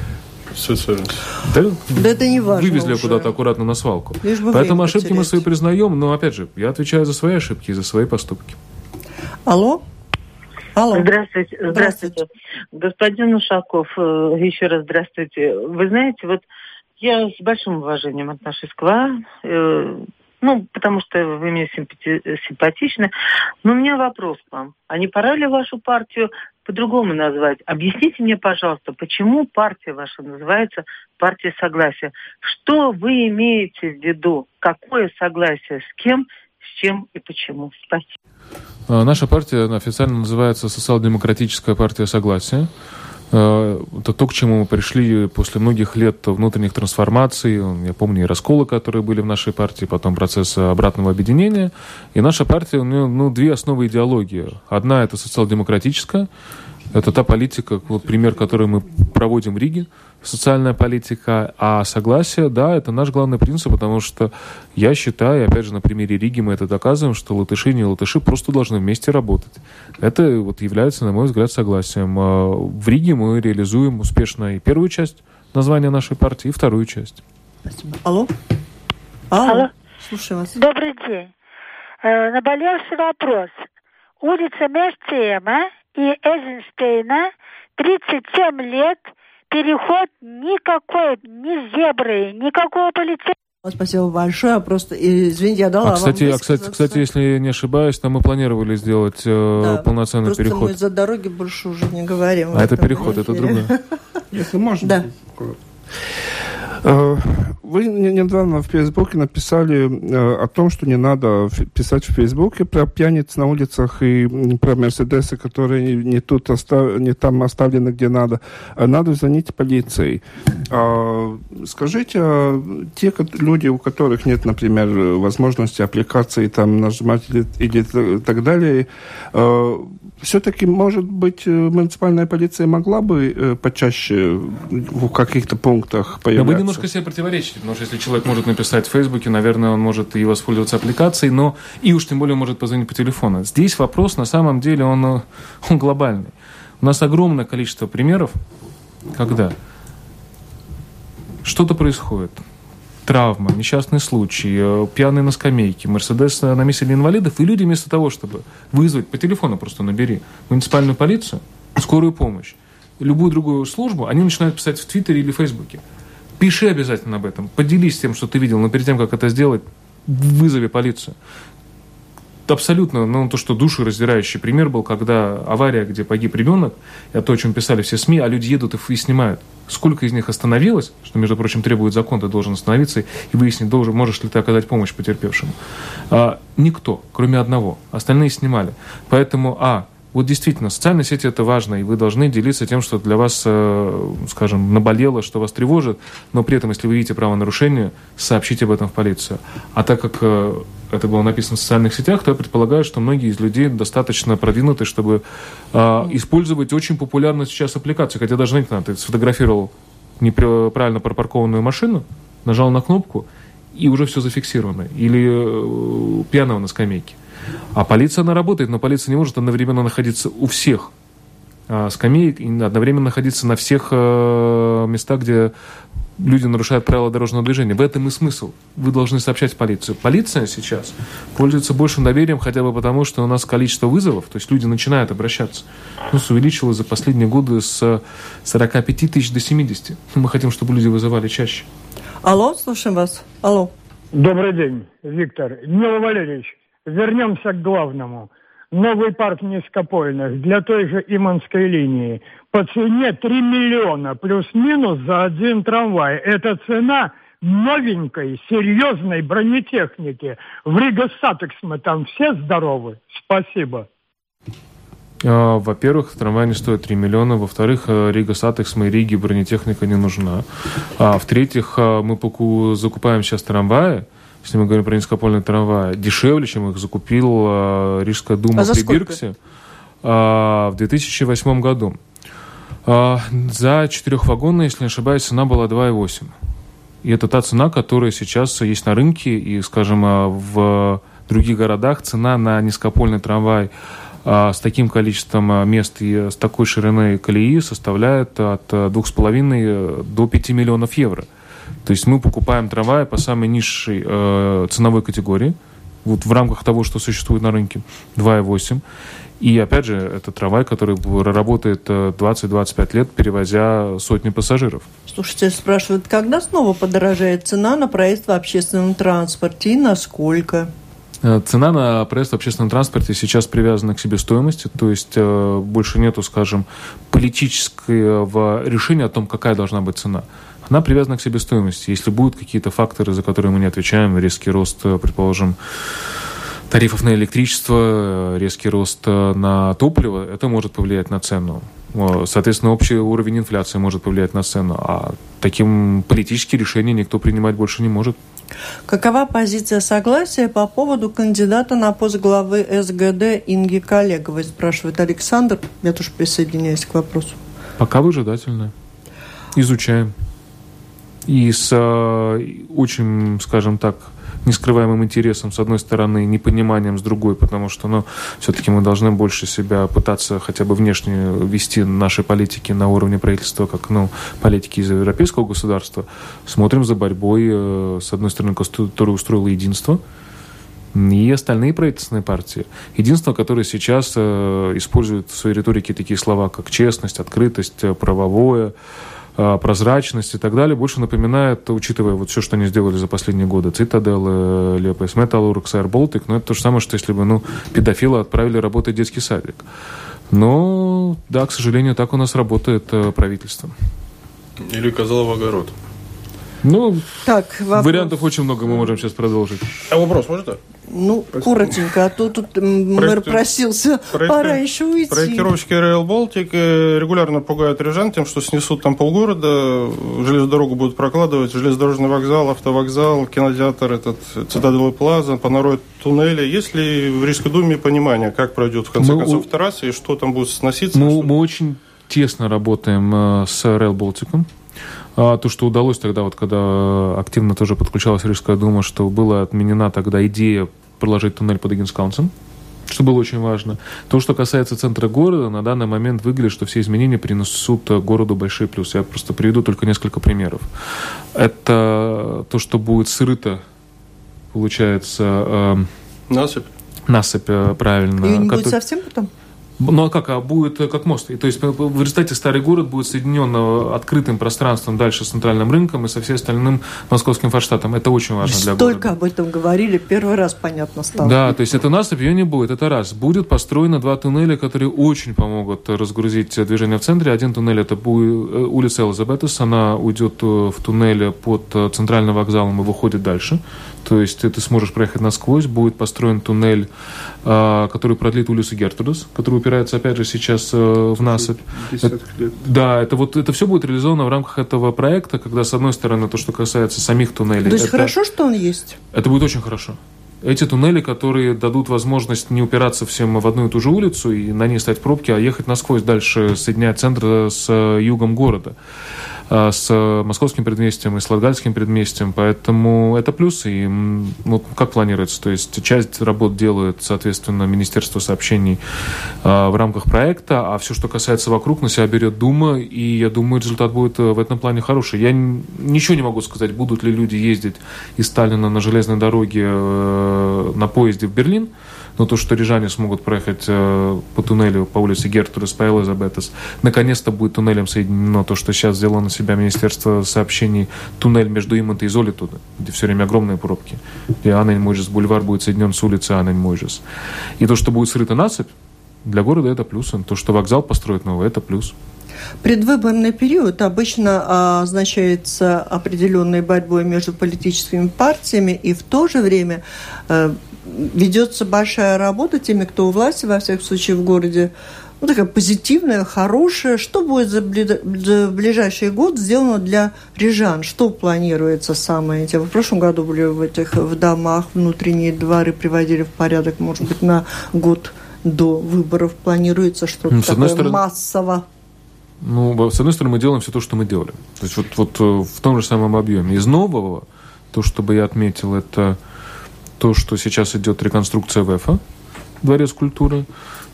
Да, да это не важно Вывезли уже. куда-то аккуратно на свалку. Поэтому ошибки потерять. мы свои признаем, но опять же, я отвечаю за свои ошибки и за свои поступки. Алло? Алло. Здравствуйте. Здравствуйте. Здравствуйте. Господин Ушаков, э, еще раз здравствуйте. Вы знаете, вот я с большим уважением отношусь к вам. Э, ну, потому что вы мне симпати симпатичны. Но у меня вопрос к вам. А не пора ли вашу партию по-другому назвать? Объясните мне, пожалуйста, почему партия ваша называется партия согласия? Что вы имеете в виду? Какое согласие? С кем, с чем и почему? Спасибо. А, наша партия официально называется Социал-демократическая партия согласия. Э, это то, к чему мы пришли после многих лет внутренних трансформаций. Я помню и расколы, которые были в нашей партии, потом процесс обратного объединения. И наша партия, у нее ну, две основы идеологии. Одна – это социал-демократическая, это та политика, вот пример, который мы проводим в Риге, социальная политика, а согласие, да, это наш главный принцип, потому что я считаю, опять же, на примере Риги мы это доказываем, что латыши и не латыши просто должны вместе работать. Это вот является, на мой взгляд, согласием. А в Риге мы реализуем успешно и первую часть названия нашей партии, и вторую часть. Спасибо. Алло? Алло. Алло. Слушаю вас. Добрый день. Э, наболевший вопрос. Улица Мертема и Эйзенштейна, 37 лет, переход никакой, ни зебры, никакого полицейского. Спасибо большое. Просто, извините, я дала а, кстати, вам а, кстати, кстати, если я не ошибаюсь, то мы планировали сделать э, да, полноценный просто переход. мы за дороги больше уже не говорим. А это переход, это другое. Если можно. Да. Э, вы недавно в Фейсбуке написали э, о том, что не надо писать в Фейсбуке про пьяниц на улицах и про Мерседесы, которые не, тут остав... не там оставлены, где надо. А надо звонить полиции. А, скажите, а те люди, у которых нет, например, возможности аппликации там нажимать или, так далее, э, все-таки, может быть, э, муниципальная полиция могла бы э, почаще в каких-то пунктах появляться? Но вы немножко себе противоречите, потому что если человек может написать в Фейсбуке, наверное, он может и воспользоваться аппликацией, но и уж тем более может позвонить по телефону. Здесь вопрос, на самом деле, он, э, он глобальный. У нас огромное количество примеров, когда что-то происходит – травма, несчастный случай, э, пьяный на скамейке, Мерседес на месте для инвалидов, и люди вместо того, чтобы вызвать по телефону просто набери муниципальную полицию, скорую помощь, любую другую службу, они начинают писать в Твиттере или Фейсбуке. Пиши обязательно об этом, поделись тем, что ты видел, но перед тем, как это сделать, вызови полицию абсолютно, ну, то, что душераздирающий пример был, когда авария, где погиб ребенок, это то, о чем писали все СМИ, а люди едут и, и снимают. Сколько из них остановилось, что, между прочим, требует закон, ты должен остановиться и выяснить, должен, можешь ли ты оказать помощь потерпевшему. А, никто, кроме одного. Остальные снимали. Поэтому, а, вот действительно, социальные сети это важно, и вы должны делиться тем, что для вас, э, скажем, наболело, что вас тревожит, но при этом, если вы видите правонарушение, сообщите об этом в полицию. А так как э, это было написано в социальных сетях, то я предполагаю, что многие из людей достаточно продвинуты, чтобы э, использовать очень популярную сейчас аппликацию. Хотя даже, знаете, ты сфотографировал неправильно пропаркованную машину, нажал на кнопку, и уже все зафиксировано. Или э, пьяного на скамейке. А полиция, она работает, но полиция не может одновременно находиться у всех э, скамеек и одновременно находиться на всех э, местах, где люди нарушают правила дорожного движения. В этом и смысл. Вы должны сообщать в полицию. Полиция сейчас пользуется большим доверием хотя бы потому, что у нас количество вызовов, то есть люди начинают обращаться, ну, увеличилось за последние годы с 45 тысяч до 70. Мы хотим, чтобы люди вызывали чаще. Алло, слушаем вас. Алло. Добрый день, Виктор. Нил Валерьевич, вернемся к главному. Новый парк низкопольных для той же Иманской линии по цене 3 миллиона плюс-минус за один трамвай. Это цена новенькой, серьезной бронетехники. В Rīgas satiksme там все здоровы. Спасибо. А, во-первых, трамвай не стоит 3 миллиона. Во-вторых, э, Rīgas satiksme Риге бронетехника не нужна. А в-третьих, э, мы закупаем сейчас трамваи, если мы говорим про низкопольные трамваи, дешевле, чем их закупил э, Рижская дума а при Бирксе в 2008 году. А, за четырехвагонный, если не ошибаюсь, цена была 2,8. И это та цена, которая сейчас есть на рынке, и, скажем, а, в других городах цена на низкопольный трамвай а, с таким количеством мест и с такой шириной колеи составляет от 2,5 до 5 миллионов евро. То есть мы покупаем трамвай по самой низшей э, ценовой категории, вот в рамках того, что существует на рынке, 2,8. И опять же, это трамвай, который работает 20-25 э, лет, перевозя сотни пассажиров. Слушайте, спрашивают, когда снова подорожает цена на проезд в общественном транспорте и насколько? Э, цена на проезд в общественном транспорте сейчас привязана к себестоимости, то есть э, больше нету, скажем, политического решения о том, какая должна быть цена. Она привязана к себестоимости. Если будут какие-то факторы, за которые мы не отвечаем, резкий рост, предположим, тарифов на электричество, резкий рост на топливо, это может повлиять на цену. Соответственно, общий уровень инфляции может повлиять на цену, а таким политические решения никто принимать больше не может. Какова позиция согласия по поводу кандидата на пост главы СГД Инги Коллеговой, спрашивает Александр. Я тоже присоединяюсь к вопросу. Пока выжидательно. Изучаем. И с э, очень, скажем так, нескрываемым интересом, с одной стороны, непониманием с другой, потому что, ну, все-таки мы должны больше себя пытаться хотя бы внешне вести наши политики на уровне правительства, как, ну, политики из европейского государства. Смотрим за борьбой, э, с одной стороны, которую устроило единство, и остальные правительственные партии. Единство, которое сейчас э, использует в своей риторике такие слова, как честность, открытость, э, правовое, прозрачность и так далее, больше напоминает, учитывая вот все, что они сделали за последние годы, Цитадел, Лепес, Металлург, Сайр но это то же самое, что если бы, ну, педофила отправили работать в детский садик. Но, да, к сожалению, так у нас работает э, правительство. Или козла в огород. Ну, так, вопрос. вариантов очень много мы можем сейчас продолжить. А вопрос можно? Ну, Спасибо. коротенько, а то тут мэр просился, проекти... пора еще уйти. Проектировщики Rail Baltic э, регулярно пугают рижан тем, что снесут там полгорода, железную дорогу будут прокладывать, железнодорожный вокзал, автовокзал, кинотеатр, этот Цитадель Плаза, понароют туннели. Есть ли в Рижской думе понимание, как пройдет в конце мы, концов трасса и что там будет сноситься? Мы, мы очень тесно работаем э, с Rail Baltic. А то, что удалось тогда, вот когда активно тоже подключалась Рижская дума, что была отменена тогда идея проложить туннель под Игенскаунсом, что было очень важно. То, что касается центра города, на данный момент выглядит, что все изменения принесут городу большие плюсы. Я просто приведу только несколько примеров. Это то, что будет срыто, получается... Э, насыпь. Насыпь, э, правильно. Ее не будет совсем потом? Ну а как? А будет э, как мост. И, то есть в результате старый город будет соединен э, открытым пространством дальше с центральным рынком и со всем остальным московским форштатом. Это очень важно Столько для города. Столько об этом говорили, первый раз понятно стало. Да, то есть это насыпь, ее не будет, это раз. Будет построено два туннеля, которые очень помогут разгрузить движение в центре. Один туннель это э, улица Элизабетес, она уйдет в туннель под центральным вокзалом и выходит дальше. То есть ты сможешь проехать насквозь. Будет построен туннель, а, который продлит улицу Гертрудес, который упирается, опять же, сейчас э, в насыпь. Да, это вот это все будет реализовано в рамках этого проекта, когда, с одной стороны, то, что касается самих туннелей. То есть это, хорошо, что он есть? Это будет очень хорошо. Эти туннели, которые дадут возможность не упираться всем в одну и ту же улицу и на ней стать пробки, а ехать насквозь дальше, соединять центр с югом города. А, с московским предместьем и с латгальским предместьем, поэтому это плюс. И ну, как планируется? То есть часть работ делает, соответственно, Министерство сообщений а, в рамках проекта, а все, что касается вокруг, на себя берет Дума, и я думаю, результат будет э, в этом плане хороший. Я ничего не могу сказать, будут ли люди ездить из Сталина на железной дороге э, на поезде в Берлин, но то, что рижане смогут проехать э, по туннелю по улице Гертурес, по Элизабетес, наконец-то будет туннелем соединено то, что сейчас сделало на себя Министерство сообщений, туннель между Имонта и Золитуда, где все время огромные пробки, где Аннень Мойжес, бульвар будет соединен с улицей Аннень Мойжес. И то, что будет срыта насыпь, для города это плюс. То, что вокзал построят новый, это плюс. Предвыборный период обычно а, означается определенной борьбой между политическими партиями, и в то же время э, ведется большая работа теми, кто у власти, во всяком случае, в городе, ну, такая позитивная, хорошая. Что будет за, за ближайший год сделано для рижан? Что планируется самое интересное? В прошлом году были в этих в домах внутренние дворы приводили в порядок, может быть, на год до выборов планируется что-то ну, такое стороны, массово. Ну, с одной стороны, мы делаем все то, что мы делали. То есть вот, вот э, в том же самом объеме. Из нового, то, что бы я отметил, это то, что сейчас идет реконструкция ВЭФа, Дворец культуры,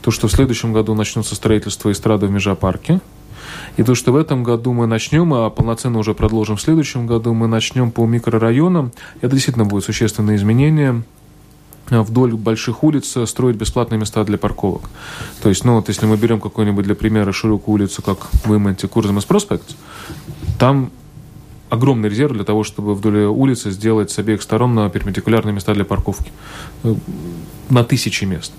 то, что в следующем году начнется строительство эстрады в Межапарке, и то, что в этом году мы начнем, а полноценно уже продолжим в следующем году, мы начнем по микрорайонам. Это действительно будет существенное изменение вдоль больших улиц строить бесплатные места для парковок. То есть, ну вот если мы берем какую-нибудь для примера широкую улицу, как в Имонте Курзамас Проспект, там огромный резерв для того, чтобы вдоль улицы сделать с обеих сторон перпендикулярные места для парковки. Э, на тысячи мест.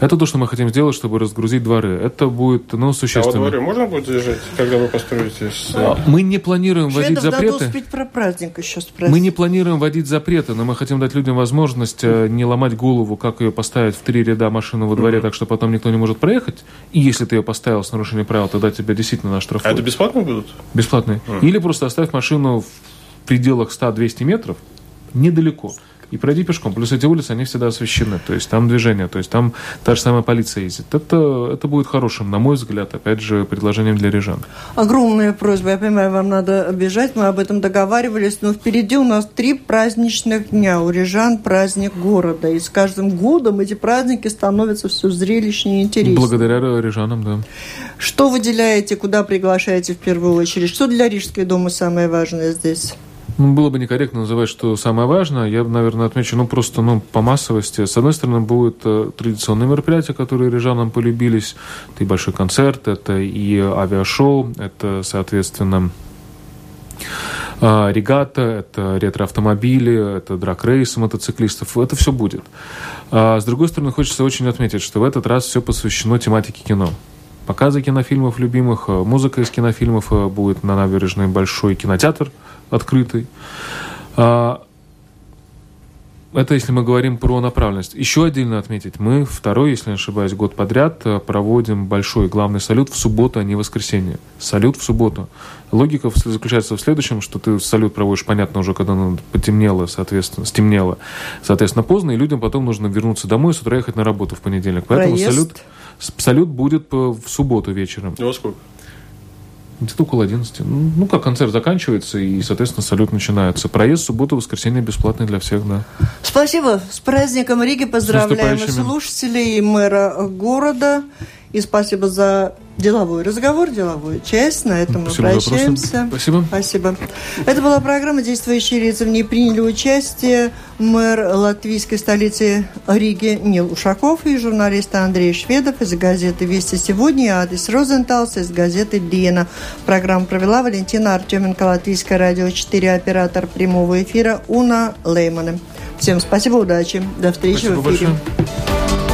Это то, что мы хотим сделать, чтобы разгрузить дворы. Это будет, ну, существенно. А во дворе можно будет заезжать, когда вы построите? С... А, мы не планируем вводить запреты. успеть про праздник еще спросить. Мы не планируем вводить запреты, но мы хотим дать людям возможность э, не ломать голову, как ее поставить в три ряда машины во дворе, mm-hmm. так что потом никто не может проехать. И если ты ее поставил с нарушением правил, тогда тебя действительно наштрафуют. А это бесплатно будут? Бесплатные. Mm-hmm. Или просто оставь машину в пределах 100-200 метров, недалеко и пройди пешком. Плюс эти улицы, они всегда освещены, то есть там движение, то есть там та же самая полиция ездит. Это, это будет хорошим, на мой взгляд, опять же, предложением для рижан. Огромная просьба, я понимаю, вам надо бежать, мы об этом договаривались, но впереди у нас три праздничных дня. У рижан праздник города, и с каждым годом эти праздники становятся все зрелищнее и интереснее. Благодаря рижанам, да. Что выделяете, куда приглашаете в первую очередь? Что для Рижской думы самое важное здесь? Ну, было бы некорректно называть, что самое важное. Я, наверное, отмечу, ну, просто, ну, по массовости. С одной стороны, будут э, традиционные мероприятия, которые рижанам полюбились. Это и большой концерт, это и авиашоу, это, соответственно, э, регата, это ретро-автомобили, это драк-рейсы мотоциклистов. Это все будет. А с другой стороны, хочется очень отметить, что в этот раз все посвящено тематике кино показы кинофильмов любимых, э, музыка из кинофильмов будет на набережной большой кинотеатр – открытый. А, это если мы говорим про направленность. Еще отдельно отметить, мы второй, если не ошибаюсь, год подряд э, проводим большой главный салют в субботу, а не в воскресенье. Салют в субботу. Логика заключается в следующем, что ты салют проводишь, понятно, уже когда потемнело, соответственно, стемнело, соответственно, поздно, и людям потом нужно вернуться домой и с утра ехать на работу в понедельник. Поэтому салют, салют будет в субботу вечером. Во сколько? Где-то около 11. Ну, ну, как концерт заканчивается, и, соответственно, салют начинается. Проезд субботу, воскресенье бесплатный для всех, да. Спасибо. С праздником Риги поздравляем слушателей и мэра города. И спасибо за деловой разговор, деловую часть. На этом Спасибо мы прощаемся. Спасибо. Спасибо. Это была программа «Действующие лица». В ней приняли участие мэр латвийской столицы Риги Нил Ушаков и журналист Андрей Шведов из газеты «Вести сегодня» и Адис Розенталс из газеты «Диена». Программу провела Валентина Артеменко, Латвийское радио 4, оператор прямого эфира Уна Леймана. Всем спасибо, удачи. До встречи спасибо в эфире. Большое.